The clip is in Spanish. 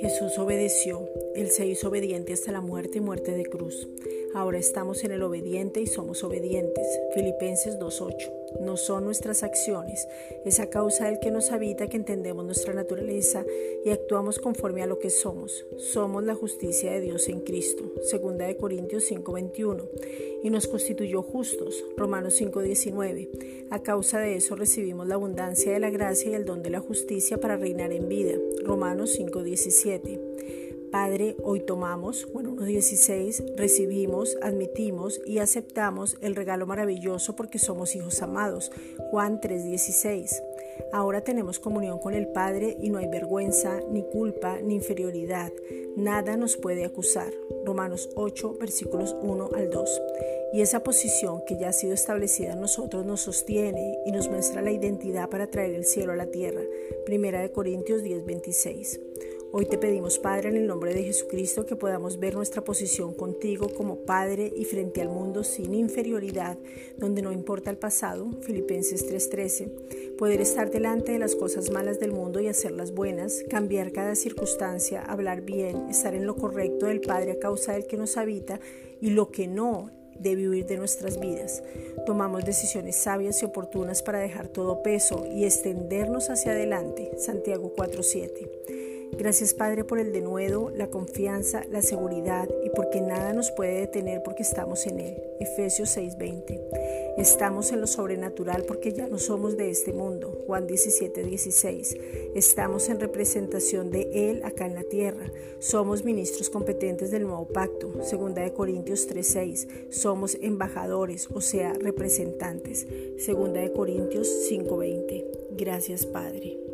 Jesús obedeció, Él se hizo obediente hasta la muerte y muerte de cruz. Ahora estamos en el obediente y somos obedientes. Filipenses 2.8. No son nuestras acciones, es a causa del que nos habita que entendemos nuestra naturaleza y actuamos conforme a lo que somos. Somos la justicia de Dios en Cristo. Segunda de Corintios 5.21. Y nos constituyó justos. Romanos 5.19. A causa de eso recibimos la abundancia de la gracia y el don de la justicia para reinar en vida. Romanos 5.17. Padre, hoy tomamos, bueno, 1.16, recibimos, admitimos y aceptamos el regalo maravilloso porque somos hijos amados. Juan 3.16. Ahora tenemos comunión con el Padre y no hay vergüenza, ni culpa, ni inferioridad. Nada nos puede acusar. Romanos 8, versículos 1 al 2. Y esa posición que ya ha sido establecida en nosotros nos sostiene y nos muestra la identidad para traer el cielo a la tierra. Primera de Corintios 10, 26. Hoy te pedimos, Padre, en el nombre de Jesucristo, que podamos ver nuestra posición contigo como Padre y frente al mundo sin inferioridad, donde no importa el pasado, Filipenses 3:13, poder estar delante de las cosas malas del mundo y hacerlas buenas, cambiar cada circunstancia, hablar bien, estar en lo correcto del Padre a causa del que nos habita y lo que no debe huir de nuestras vidas. Tomamos decisiones sabias y oportunas para dejar todo peso y extendernos hacia adelante. Santiago 4:7. Gracias Padre por el denuedo, la confianza, la seguridad y porque nada nos puede detener porque estamos en Él. Efesios 6:20. Estamos en lo sobrenatural porque ya no somos de este mundo. Juan 17:16. Estamos en representación de Él acá en la tierra. Somos ministros competentes del nuevo pacto. Segunda de Corintios 3:6. Somos embajadores, o sea, representantes. Segunda de Corintios 5:20. Gracias Padre.